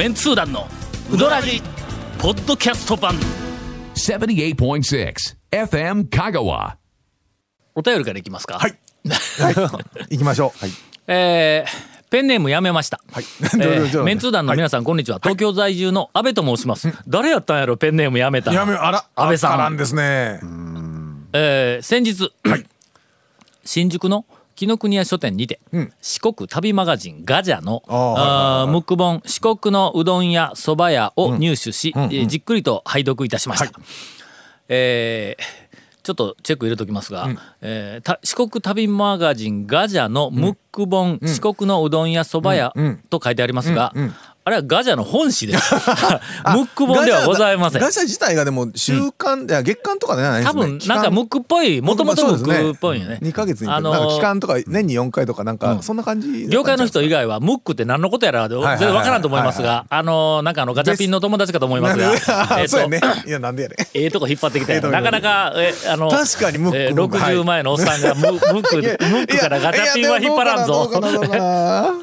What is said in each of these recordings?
メンツー団のウドラジポッドキャスト版78.6 FM Kagawa. お便りからいきますかはい。はい。行きましょう。はい。えーペンネームやめました、はい。えーメンツー団の皆さん、こんにちは東京在住の安倍と申します、誰やったんやろペンネームやめたやめ、あら、安倍さんんですね。えー先日、新宿の紀ノ国屋書店にて、四国旅マガジンガジャのあムック本四国のうどん屋そば屋を入手し、えーじっくりと拝読いたしました、えーちょっとチェック入れときますが、えーた四国旅マガジンガジャのムック本、四国のうどん屋そば屋と書いてありますが、あれはガジャの本誌です。ムック本ではございません。ガチャ自体がでも週間、いや月間とかではないです多ね。分なんかムックっぽいもともとムックっぽいよね。2ヶ月に、あのー期間とか年に4回とかなんかそんな感じ。業界の人以外はムックって何のことやら全然わからんと思いますはいが、あのなんかあのガチャピンの友達かと思いますが、えそうやね。いやなんでやね。ええとこ引っ張ってきて、ええとこなかなかえあの確かにムックえームックはい60前のおっさんがムムックムックからガチャピンは引っ張らんぞは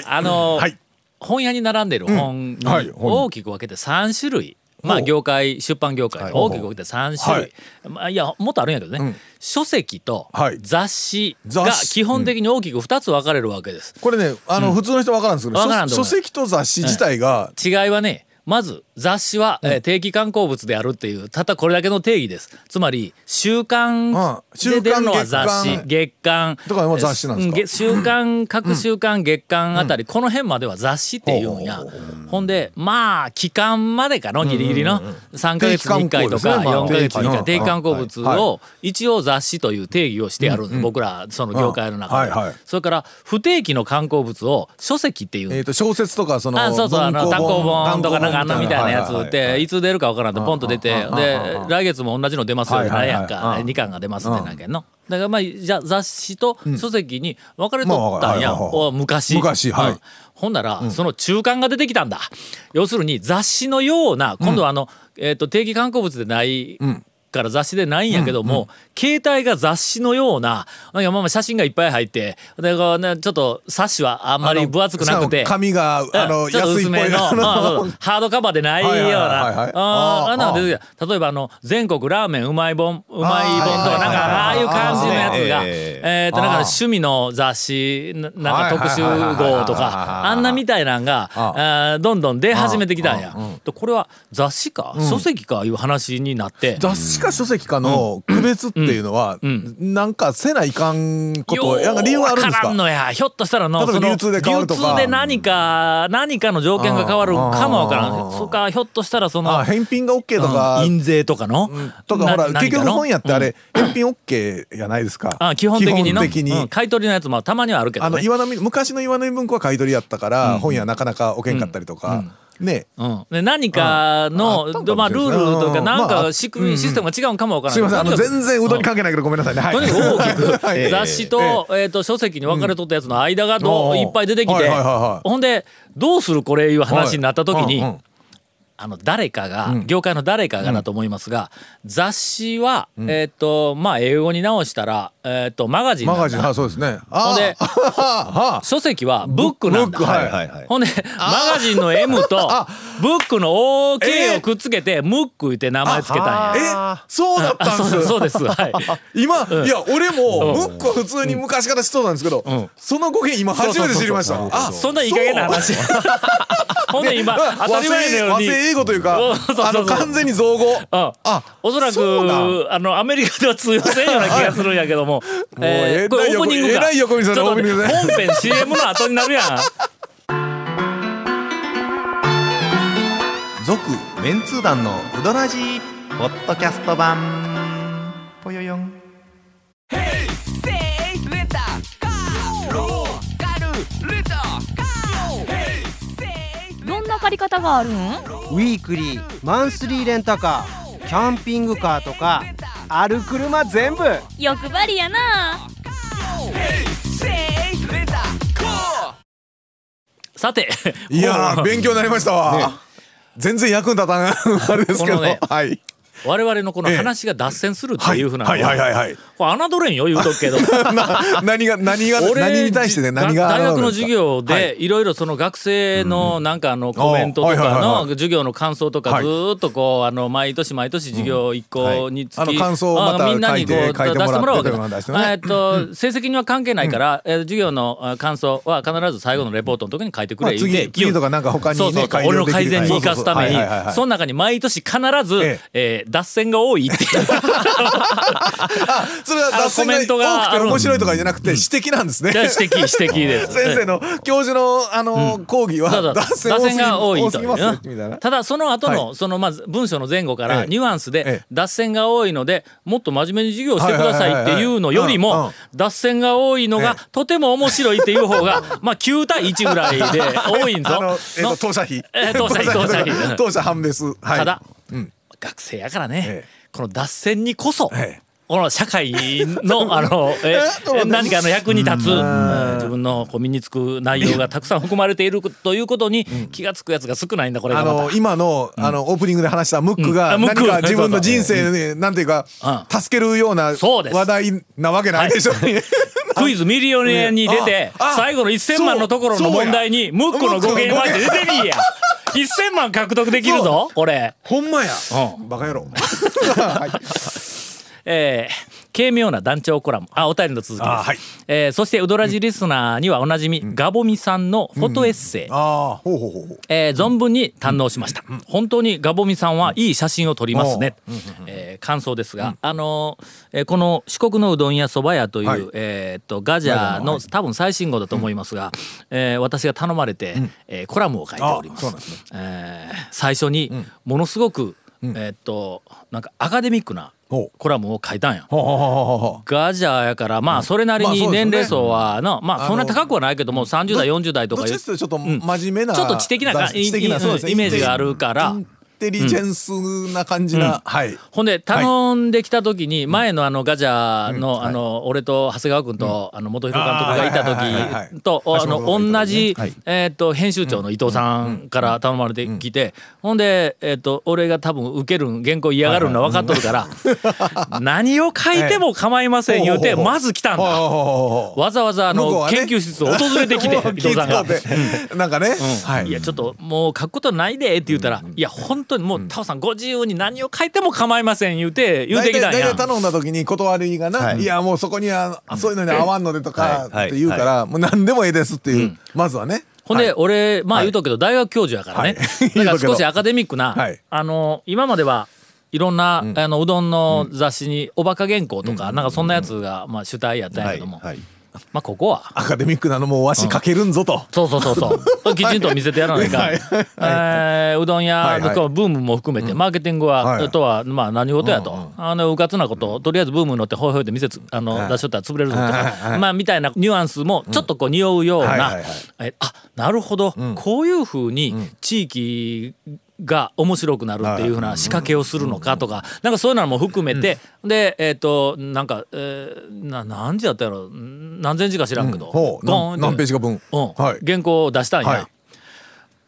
い。あのはい。本屋に並んでる本に大きく分けて3種類。まあ業界出版業界で大きく分けて3種類、まあ、いやもっとあるんやけどね、書籍とはい。雑誌が基本的に大きく2つ分かれるわけです。これね、あの、普通の人わからんですけど、書籍と雑誌自体が、違いはねまず雑誌は、えー定期刊行物であるっていうたったこれだけの定義です。つまり週刊うん。で出るのは雑誌週刊月刊。とかも雑誌なんですか？週刊各週刊月刊あたり、この辺までは雑誌っていうんや、ほんでまあ期間までかのギリギリの3か月に1回とか定期刊行ですね。まあ4か月に1回定期刊行物はい。を一応雑誌という定義をしてやる僕らその業界の中で、それから不定期の刊行物を書籍っていう。んえっと、小説とか、その、あそうそうあの単行本とかなんかあんなみたいなやつはっていつ出るかわからんとポンと出てで来月も同じの出ますよはいはいはい。何やんかうん。2巻が出ますってなんけんの。だからまあじゃあ雑誌と書籍に分かれとったんや昔。昔はい。うん。ほんならその中間が出てきたんだ。要するに雑誌のような今度はあのえっと定期刊行物でないから雑誌でないんやけども、携帯が雑誌のようななんかまあまあ写真がいっぱい入ってでこう、ね、ちょっと冊子はあんまり分厚くなくて。紙が、あの、うんちょっと薄めの、ハードカバーでないような、例えばあの全国ラーメンうまい本うまい本とかなんかああいう感じのやつがえっとなんか趣味の雑誌ななんか特集号とかあんなみたいなんがあー。どんどん出始めてきたんや。でこれは雑誌か書籍かいう話になって。雑誌か書籍かの区別っていうのは、なんかせないかんこと、なんか理由はあるんですか？のや。ひょっとしたらの例え流通で変わるとか。流通で何か何かの条件が変わるかもわからん。そっかひょっとしたらそのあ返品が OK とか、うん。印税とかの、とかほらな結局本屋ってあれ、返品 OK やないですか？あ基本的にの？うん。買い取りのやつもたまにはあるけどね。あの岩波昔の岩波文庫は買い取りやったから、本屋なかなか置けんかったりとか、ね。うん、で何かの、まあ、ルールとかうんなんまあか仕組み、システムが違うんかもわからないすいません。あの全然うどんに関係ないけどごめんなさいね、はい。とにかく大きくはい。雑誌と,、えー、と書籍に分かれとったやつの間がどううん。いっぱい出てきて、ほんでどうするこれいう話になった時に、あの誰かが、業界の誰かがだと思いますが、雑誌は、えっ、とまあ英語に直したら、えっとマガジンマガジンはいそうですね。あほんで 書籍はブックなんだ。ブックはいはいはい。ほんでマガジンの M とブックの OK をくっつけて、ムックって名前つけたんや。えそうだったんです。あそうそうです。はい。今、いや俺もムックは普通に昔から知っとったんですけど、その語源今初めて知りました。あそんないい加減な話。ほんで今、当たり前のように。和製英語というかうん。そうそうそうあの完全に造語。うん。あおそらそうなん。くあのアメリカでは通用せんような気がするんやけども、えーこれオープニングか。えらい横見せちょっとのオープニングね本編 CM の後になるやん。続メンツー団のウドラジーポッドキャスト版。ぽよよん。どんな借り方があるん？ウィークリーマンスリーレンタカーキャンピングカーとかある車全部。欲張りやな。さていやー勉強になりましたわ、全然役に立たんあれですけど、ねはい我々のこの話が脱線するっていうふうなのはい。はい。はい。はい。はい。これ侮れんよ言うとくけど。な何が何が俺何に対してね何が大学の授業はい。でいろいろその学生のなんかあのコメントとかはいはいの授業の感想とかはい。ずーっとこうあの毎年毎年授業一個につきあの感想をまたあみんなにこう出してもらうわけとか出してね。だえっと成績には関係ないからえー授業のあ感想は必ず最後のレポートの時に書いてくれまあ言うて次次とかなんか他にねそうそう俺の改善に生かすために。はい。はいはいはいその中に毎年必ずえ。えー脱線が多いっていう。あそれは脱線あのコメントがが多くて面白いとかじゃなくて指摘なんですね。じゃあ指摘指摘です。先生の教授のあの講義は脱線が多いとただその後の、はそのまず文章の前後かええ。らニュアンスえでえ脱線が多いのでもっと真面目に授業してくださいっていうのよりも脱線が多いのがえとても面白いっていう方が まあ9対1ぐらいで多いんぞ。と当社費。えー当社費当社費。当社判別。はい。ただ、うん学生やからね、ええ。この脱線にこそ、ええ。この社会の あのえ何かの役に立つ、うん。自分のこう身につく内容がたくさん含まれている ということに気がつくやつが少ないんだこれがあまた。の今のあのオープニングで話したムックうん。が何か自分の人生でなんていうかう助けるような話題なわけないでしょ。クイズミリオネアに出てああ最後の1000万のところの問題にムックの語源は出てみいや1000万獲得できるぞこれ。ほんまや。うバカ野郎 えー軽妙な団長コラム。あお便りの続きです、あはい。えーそしてウドラジリスナーにはおなじみ、ガボミさんのフォトエッセイ、存分に堪能しました、本当にガボミさんはいい写真を撮りますね、えー感想ですが、あのーえーこの四国のうどん屋そば屋という、はい。えーっとガジャの多分最新号だと思いますが、えー私が頼まれて、えーコラムを書いております。すね。えー最初にものすごく、えーっとなんかアカデミックなコラムを書いたんや。ガジャーやからまあそれなりに年齢層はなまあそんな高くはないけども30代40代とかいうちょっと真面目なちょっと知的なイメージがあるからテリジェンスな感じなはい。ほんで頼んできた時に前のあのガジャーのあの俺と長谷川君とあの元弘監督がいた時とあの同じはい。えっと編集長の伊藤さんから頼まれてきてほんでえっと俺が多分受けるん原稿嫌がるの分かっとるから 何を書いても構いません言うてまず来たんだ。わざわざあの研究室を訪れてきて 伊藤さんが。なんかね。はい。いやちょっともう書くことないでって言ったら、いや本当にもうタオさんご自由に何を書いても構いません言うて言うてきたんや。大体。頼んだ時に断りがな、はい。い、やもうそこにはそういうのに合わんのでとかはい。って言うから、もう何でもええですっていう、まずはね。ほんで、はい。俺まあ言うとくけど大学教授やからね、はい。だから 少しアカデミックな、はい。あの今まではいろんな、あのうどんの雑誌におバカ原稿とか、なんかそんなやつが、まあ、主体やったんやけども、はいまあここは。アカデミックなのもわし書けるんぞと、そうそうそうそう。きちんと見せてやらないかん、はい。はいえーうどん屋はいはい。のブームも含めて、マーケティングは、はいとはまあ何事やと、あのうかつなこととりあえずブームに乗ってほいほいで店つあの、出しとったら潰れるぞとか、はいはいまあみたいなニュアンスもちょっとこう匂うような、はいはいはい。えあなるほど、こういうふうに地域が面白くなるっていうふうな仕掛けをするのかとか、なんかそういうのも含めて、でえっ、となんか、えーな何時やったやろ？何千字か知らんけど、ほう。ゴーン何何ページか分、うん。はい。原稿を出したんや、はい。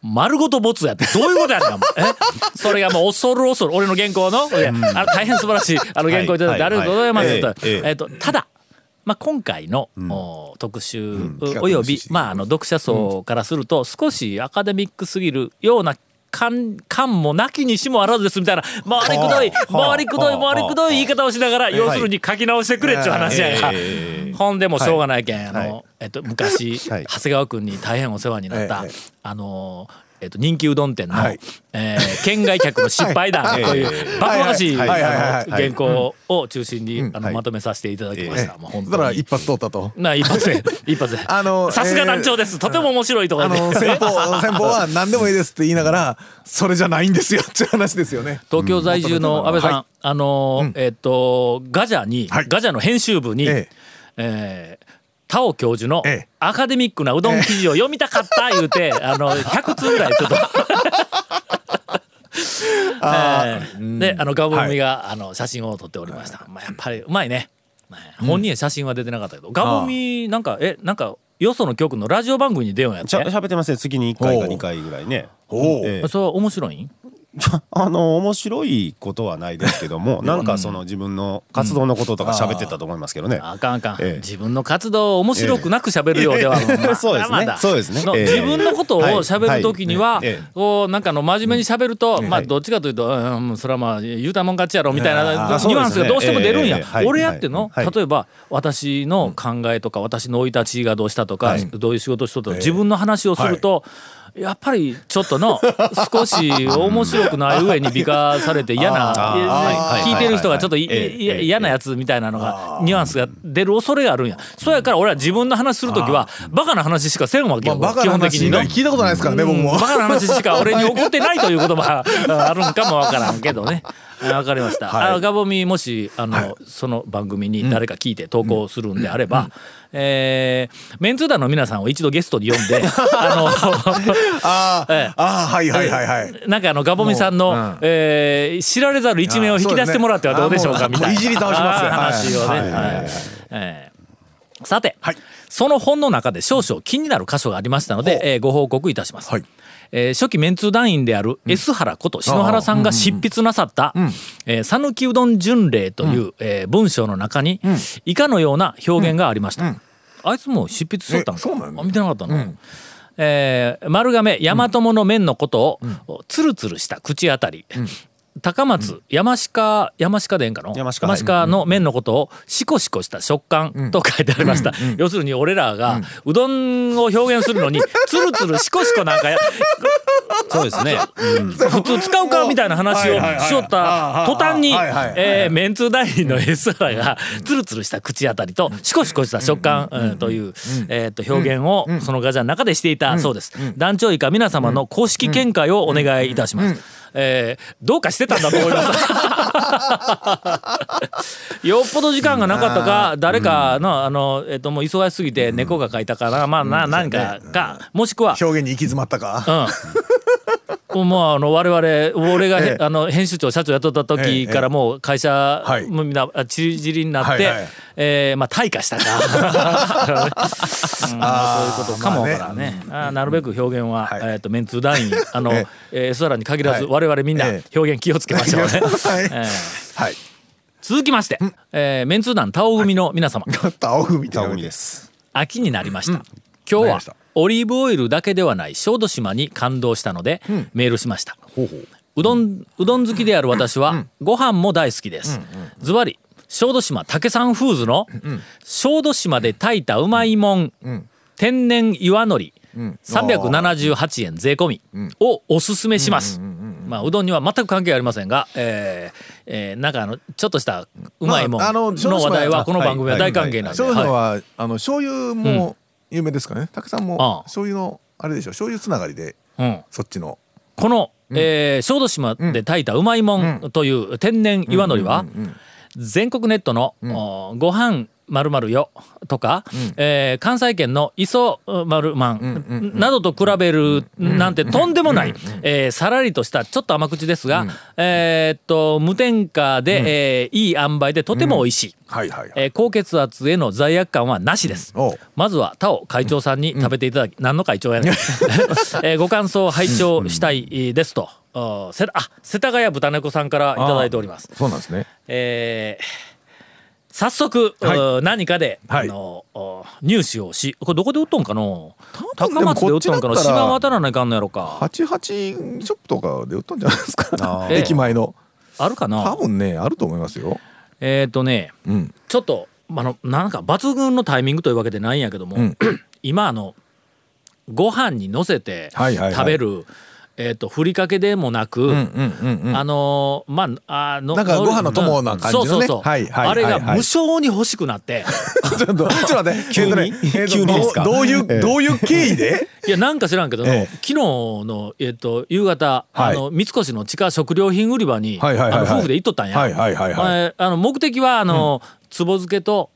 丸ごとボツやってどういうことやねん。お 前え？それがもう恐る恐る俺の原稿の、いやあの大変素晴らしいあの原稿いただいてありがとうございます。と、はい。はい。ええ。えっとただまあ、今回の、お特集、企画のおよび、まあ、あの読者層からすると少しアカデミックすぎるような感感もなきにしもあらずですみたいな回りくどい回りくどい回りくどい言い方をしながら要するに書き直してくれっちゅう話やんか。ええほんでもしょうがないけん、あのはい。えっと、昔、はい。長谷川君に大変お世話になった、ええあのえっと、人気うどん店の、はいえー県外客の失敗談 はいというええバカバカしい原稿を中心に、あのはいまとめさせていただきました。もう本当にら一発通ったと。な一発で一発で。あのさすが団長です、とても面白いとかあ言っての先方先方は何でもいいですって言いながらそれじゃないんですよっていう話ですよね。東京在住の安倍さん、はあのーえっ、とガジャに、はいガジャの編集部に、ええー田尾教授のええ。アカデミックなうどん記事を読みたかった 言うて、あの100通ぐらいちょっと。えーであのガボミが、あの写真を撮っておりました、まあ、やっぱりうまいね、まあ本人は写真は出てなかったけど、ガボミなんかえなんかよその局のラジオ番組に出ようんやっしゃて喋ってますね。月に1回かほう2回ぐらいね。おう。ええ。それは面白いん？あの面白いことはないですけどもなんかその自分の活動のこととか喋ってたと思いますけどね、あかんあかん、ええ。自分の活動を面白くなく喋るようでは、まあ そうですね。そうですね。のええ。自分のことを喋る時には、はい。ええ。こうなんかあの真面目に喋ると、まあはい。どっちかというと、うん、それはまあ言うたもん勝ちやろみたいなニュアンスがどうしても出るんや、俺やっての、はい。例えば私の考えとか、私の生い立ちがどうしたとか、はい。どういう仕事しとったとか、自分の話をすると、やっぱりちょっとの 少し面白くない上に美化されて嫌な聞いてる人がちょっと嫌なやつみたいなのがニュアンスが出る恐れがあるんや。そうやから俺は自分の話する時はバカな話しかせんわけよまあ基本的に聞いたことないですからね僕も。バカな話しか俺に起こってないという言葉があるんかもわからんけどね。あわかりました。はい。あガボミもしあの、その番組に誰か聞いて投稿するんであれば、えーメンツー団の皆さんを一度ゲストに呼んで、ああええ。あはいはいはいはい。のなんかあのガボミさんの、もううん。えー知られざる一面を引き出してもらってはどうでしょうかみたいないじり倒します話をね。はいはいはいはい。えーさて、はい。その本の中で少々気になる箇所がありましたので、えーご報告いたします。はいえー初期メンツー団員である S 原こと篠原さんが執筆なさった「えー讃岐うどん巡礼」という、えー文章の中に以下のような表現がありました。あいつも執筆しとったんかえそうなのあ見てなかったの、えー丸亀大和もの麺のことを、つるつるした口当たり、高松、山鹿山鹿でええんかの？山鹿。はいの麺のことをシコシコした食感と書いてありました、要するに俺らがうどんを表現するのにつるつるシコシコなんかや そうですね、普通使うかみたいな話をしよった途端にえーメンツー団員の S 原がツルツルした口当たりとシコシコした食感うん。というえーと表現をそのガジャの中でしていたそうです。団長以下皆様の公式見解をお願いいたしますえーどうかしてたんだと思います。よっぽど時間がなかったか誰かのあのえっともう忙しすぎて猫が書いたかなまあな何かかもしくは表現に行き詰まったか。うん。もうあの我々俺がへ、ええ。あの編集長社長やった時からもう会社はい。もうみんなあちりぢりになって、はいはい。えーまあ退化したか、うん。そういうことかもわからんね,、あーなるべく表現は、はい。えー、とメンツー団員あの、ええ。ー、に限らず、はい。我々みんなえ表現気をつけましょうね。はい。えー。はい。続きまして、えーメンツー団タオ組の皆様、青組ってタオミです。秋になりました、今日はオリーブオイルだけではない小豆島に感動したので、メールしました。うどんうどん好きである私は、ご飯も大好きです、ズバリ小豆島竹山フーズの小豆島で炊いたうまいもん、天然岩のり378円税込みをおすすめします。まあうどんには全く関係ありませんが、えーえーなんかあのちょっとしたうまいもんのの話題はこの番組は大歓迎なんで、そうい。はい。はあの醤油も有名ですかね。たくさんも醤油のあれでしょ。醤油つながりでうん。そっちの。この、えー小豆島で炊いたうまいもんという天然岩のりは全国ネットの、おご飯まるまるよとか、えー関西圏の磯丸まんなどと比べるなんてとんでもない、えーさらりとしたちょっと甘口ですが、えーっと無添加で、えーいい塩梅でとても美味しい。はいはいはい。えー高血圧への罪悪感はなしです。まずは田尾会長さんに食べていただき、何の会長やねん、えーご感想を拝聴したいですと、あせあ世田谷豚猫さんからいただいております。そうなんですね。えー早速、はい。う何かで、はい。あのお入手をしこれどこで売っとんかの？分高松で売っとんかのでもこっちだったら芝渡らないかんのやろか。88ショップとかで売ったんじゃないですか？駅前の。あるか多な分ねあると思いますよ。えっ、とねうん。ちょっとあのなんか抜群のタイミングというわけでないんやけども、うん。今あのご飯にのせてはいはいはい。食べる、えー、とふりかけでもなく、うんうんうんうん。あのーまああのなんかご飯の友な感じのね。そうそうそう、はいはいあれが無性に欲しくなって、ちょっとちょっと待って。急に？えっとねえっと急にですかどういうどういう経緯で？いやなんか知らんけどの、ええ。昨日の、えー、と夕方、はい。あの三越の地下食料品売り場に、はいはいはいはい。あの夫婦で行っとったんや。はいはいはいはい。えーあの目的はあの、つぼ漬けと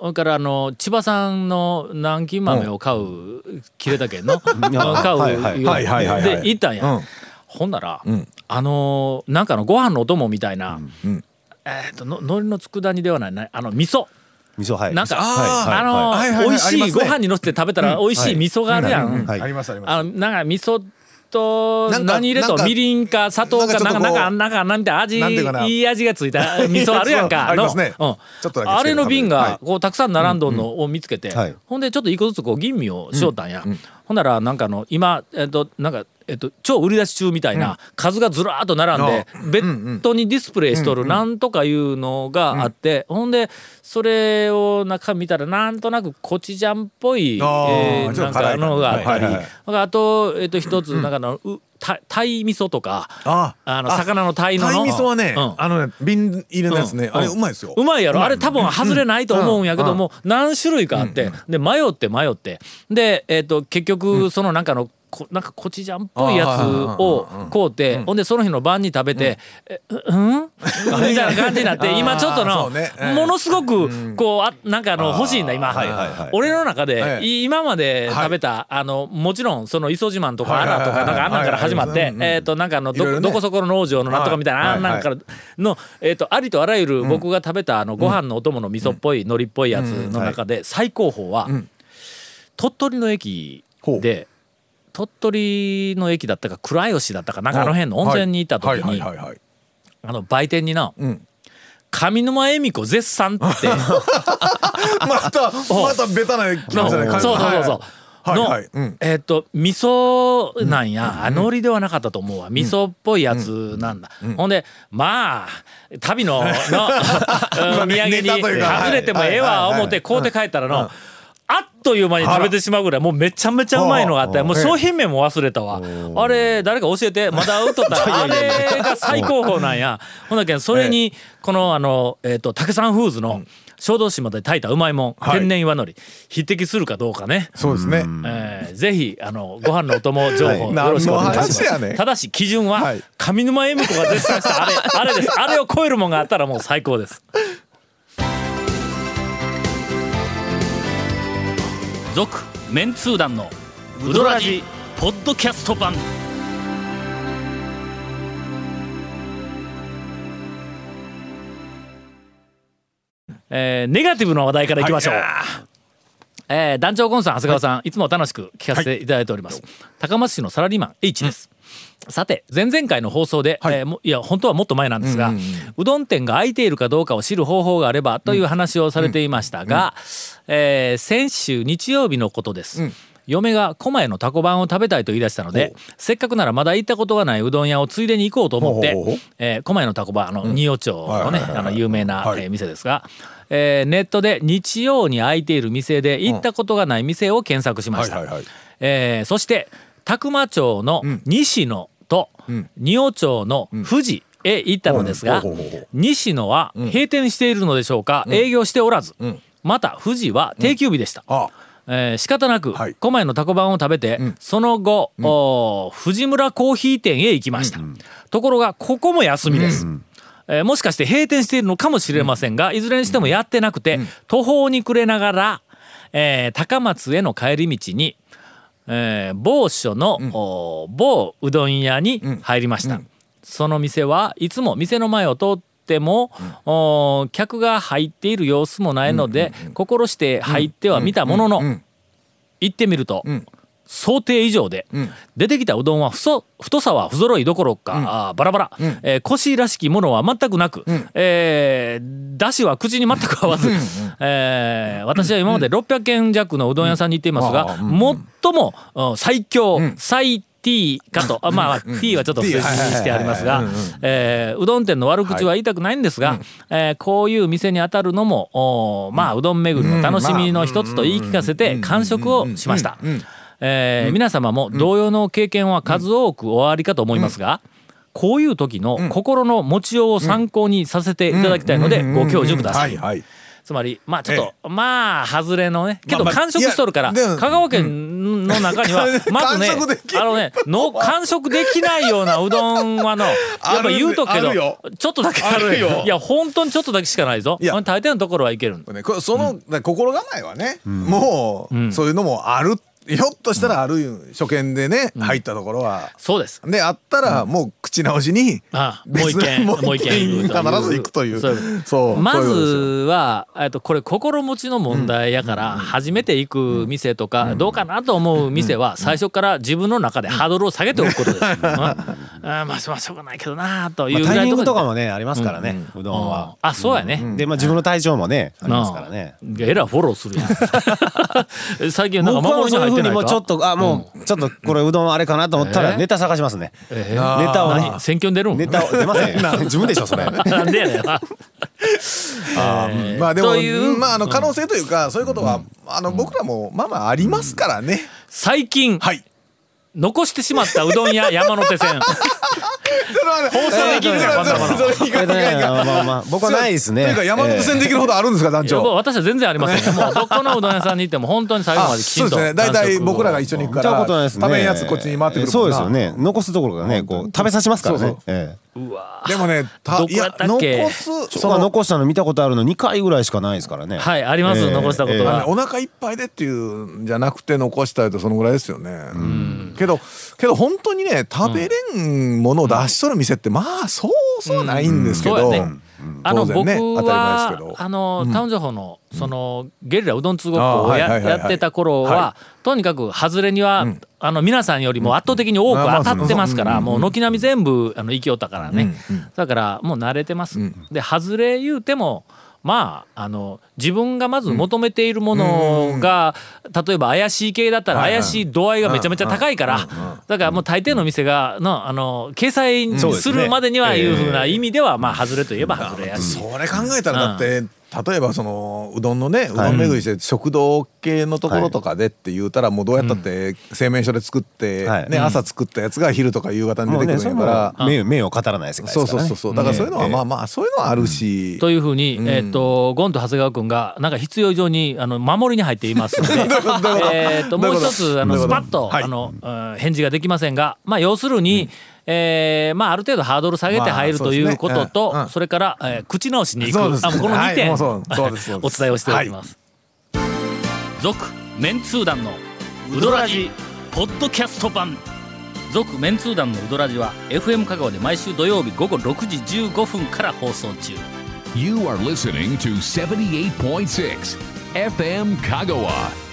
それからあの千葉産の南京豆を買う切れたけんの？買うはいはいはい。はいはいはいで行ったんや、うん。ほんなら、ん。あのーなんかのご飯のお供みたいな、うんえっ、との海苔の佃煮ではないなあの味噌。味噌はい。なんか、あーあの美味しいご飯にのせて食べたら美味しい。味噌があるやん、はい。ありますあります。あのなんか味噌と何入れとみりんか砂糖かなんかなんかなんかなんて味いいい味がついた 味噌あるやんか。ありますね。のあれの瓶はい。がこうたくさん並んどんのを見つけてはい。ほんでちょっと一個ずつこう吟味をしよったんや。ほんならなんかあの今えっとなんかえっと超売り出し中みたいな数がずらーっと並んでベッドにディスプレイしとるなんとかいうのがあってほんでそれを中見たらなんとなくコチュジャンっぽいえーなんかのがあったり。あとえっと一つなんかあのうた鯛味噌とかああの魚の鯛の鯛味噌はね、うん。あのね瓶入れのやつね、うん。あれうまいですようまいやろ。あれ多分外れないと思うんやけども何種類かあって。で迷って迷って。でえっと結局そのなんかのこなんかコチュジャンっぽいやつを買うてほんでその日の晩に食べて「えうん?」みたいな感じになって今ちょっとのものすごくこうあなんかあの欲しいんだ今。俺の中で今まで食べたあのもちろんその磯自慢とかはいアラとかなんかあんなんから始まってえっとなんかあのどどこそこの農場のなんとかみたいなはいあんなんからのえっとありとあらゆる僕が食べたあのご飯のお供の味噌っぽい海苔っぽいやつの中で最高峰は鳥取の駅で鳥取の駅だったか倉吉だったかなんかあの辺の温泉に行った時にはいはいあの売店になうん。上沼恵美子絶賛って。またまたベタな気持ちだねそうそうそう。の、はいうん。えっ、と味噌なんや、あ海苔ではなかったと思うわ。味噌っぽいやつなんだ、ほんでまあ旅の の うん土産に外れてもええわ思って買うて帰ったらの、あっという間に食べてしまうぐらいもうめちゃめちゃうまいのがあってもう商品名も忘れたわ。あれ誰か教えて。まだ売っとったらあれが最高峰なんや。ほんだけどそれにこのあのえっと竹さんフーズの小豆島で炊いたうまいもんはい。天然岩のり。匹敵するかどうかね。そうですね。えーぜひあのご飯のお供情報はい。よろしくお願いします。ただし基準ははい。上沼恵美子が絶賛したあれあれです。あれを超えるもんがあったらもう最高です続メンツー団のウドラジポッドキャスト版。えーネガティブな話題からいきましょう、えー団長コンさん長谷川さん、い、つも楽しく聞かせていただいております、高松市のサラリーマン H です、さて前々回の放送で、い。えーもいや本当はもっと前なんですが、うどん店が開いているかどうかを知る方法があればという話をされていましたが、えー先週日曜日のことです、嫁が狛江のタコ版を食べたいと言い出したのでせっかくならまだ行ったことがないうどん屋をついでに行こうと思ってほうほうほう。えー狛江のタコ版仁王町のね有名なはい。えー店ですが、えーネットで日曜に開いている店で行ったことがない店を検索しました、はいはいはい。えーそして宅間町の西野と仁王町の富士へ行ったのですが西野は閉店しているのでしょうか、営業しておらず、また富士は定休日でした、あ。えー仕方なくはい。狛江のタコ版を食べて、その後、お藤村コーヒー店へ行きました、ところがここも休みです、えーもしかして閉店しているのかもしれませんが、いずれにしてもやってなくて、途方に暮れながら、えー高松への帰り道に、えー某所の、お某うどん屋に入りました、その店はいつも店の前を通っても、お客が入っている様子もないので、心して入ってはみたものの、行ってみると、想定以上で、出てきたうどんは太太さは不揃いどころか、あーバラバラ、えー腰らしきものは全くなく、えーだしは口に全く合わず、えー私は今まで600軒弱のうどん屋さんに行っていますが、最もうん最強、最 T かと、あまあ T はちょっと伏せにしてありますが、えーうどん店の悪口は言いたくないんですが、えーこういう店に当たるのもまあうどん巡りの楽しみの一つと言い聞かせて完食をしました。えー皆様も同様の経験は数多くおありかと思いますが、こういう時の心の持ちようを参考にさせていただきたいのでご教授くださ。はいつまりまあちょっとまあ外れのねけど完食しとるから香川県の中にはまずねあのねの完食できないようなうどんはの やっぱ言うとくけどちょっとだけあるよ。いや本当にちょっとだけしかないぞ。いや。大抵のところはいけるその、心構えはね、もう、そういうのもあるっひょっとしたらある初見でね、入ったところは。そうです。で、あったら、もう口直しに、あもう一軒、もう一軒必ず行くという。そうそう。まずは、えっと、これ心持ちの問題やから、初めて行く店とか、どうかなと思う店は、最初から自分の中でハードルを下げておくことです。うんあまあ、まあ、しょうがないけどなというぐらいまあタイミングとかももねありますからねうどんは。あ、そうやね。でまあ自分の体調もねありますからね。えらいフォローするやん。最近なんか守りに入ってないかもうちょっとあもうちょっとこれうどんあれかなと思ったえらネタ探しますね。えネタを何選挙に出るんネタを出ません。自分でしょそれ。なんでやねん。まあでもまああの可能性というか、そういうことは、あの僕らもまあまあありますからね。最近、はい。残してしまったうどん屋山手線。放送できるかこんなものまあまあまあ僕はないですね。というか山手線できるほどあるんですか団長。私は全然ありませんよ。もうどこのうどん屋さんに行っても本当に最後まあできちんと。そうですね。大体僕らが一緒に行くから、ことないですね。食べんやつこっちに回ってくるそうですよね。残すところがねこう食べさしますから。ねええうわでもね、たどこやった残すそこは残したの見たことあるの2回ぐらいしかないですからね。はい、あります、ええ残したことええが。お腹いっぱいでっていうんじゃなくて残したいとそのぐらいですよね。けどけど本当にね食べれんものを出しとる店ってまあそうそうないんですけど。ね。あの、僕はあの、タウン情報のそのゲリラうどん通ごっこをや,、ってた頃は、はとにかく外れには、あの皆さんよりも圧倒的に多く当たってますから、もう軒並み全部あの行きよったからね、だからもう慣れてます。で外れ言うてもまああの自分がまず求めているものが、例えば怪しい系だったら怪しい度合いがめちゃめちゃ高いから、だからもう大抵の店がのあの掲載するまでにはいうふうな意味では、まあ外れといえば外れやし。それ考えたらだって、例えばそのうどんのねうどん巡りして食堂系のところとかでって言うたらもうどうやったって製麺所で作って、はい。ね朝作ったやつが昼とか夕方に出てくるから、名名を語らないですからね。そうそうそうそう。だからそういうのはまあまあそういうのはあるし、というふうに、えっ、と、ゴンと長谷川君が、なんか必要以上に、あの、守りに入っていますので、えっと、もう一つ、あの、スパッと、はい。あの、うん返事ができませんが、まあ、要するに、えーまあ、ある程度ハードル下げて入るということと、まあそれから、えー口直しに行く。あこの2点、お伝えをしておきます。続、メンツー団のウドラジポッドキャスト版続メンツー団のウドラジは FM 香川で毎週土曜日午後6時15分から放送中 You are listening to 78.6 FM Kagawa.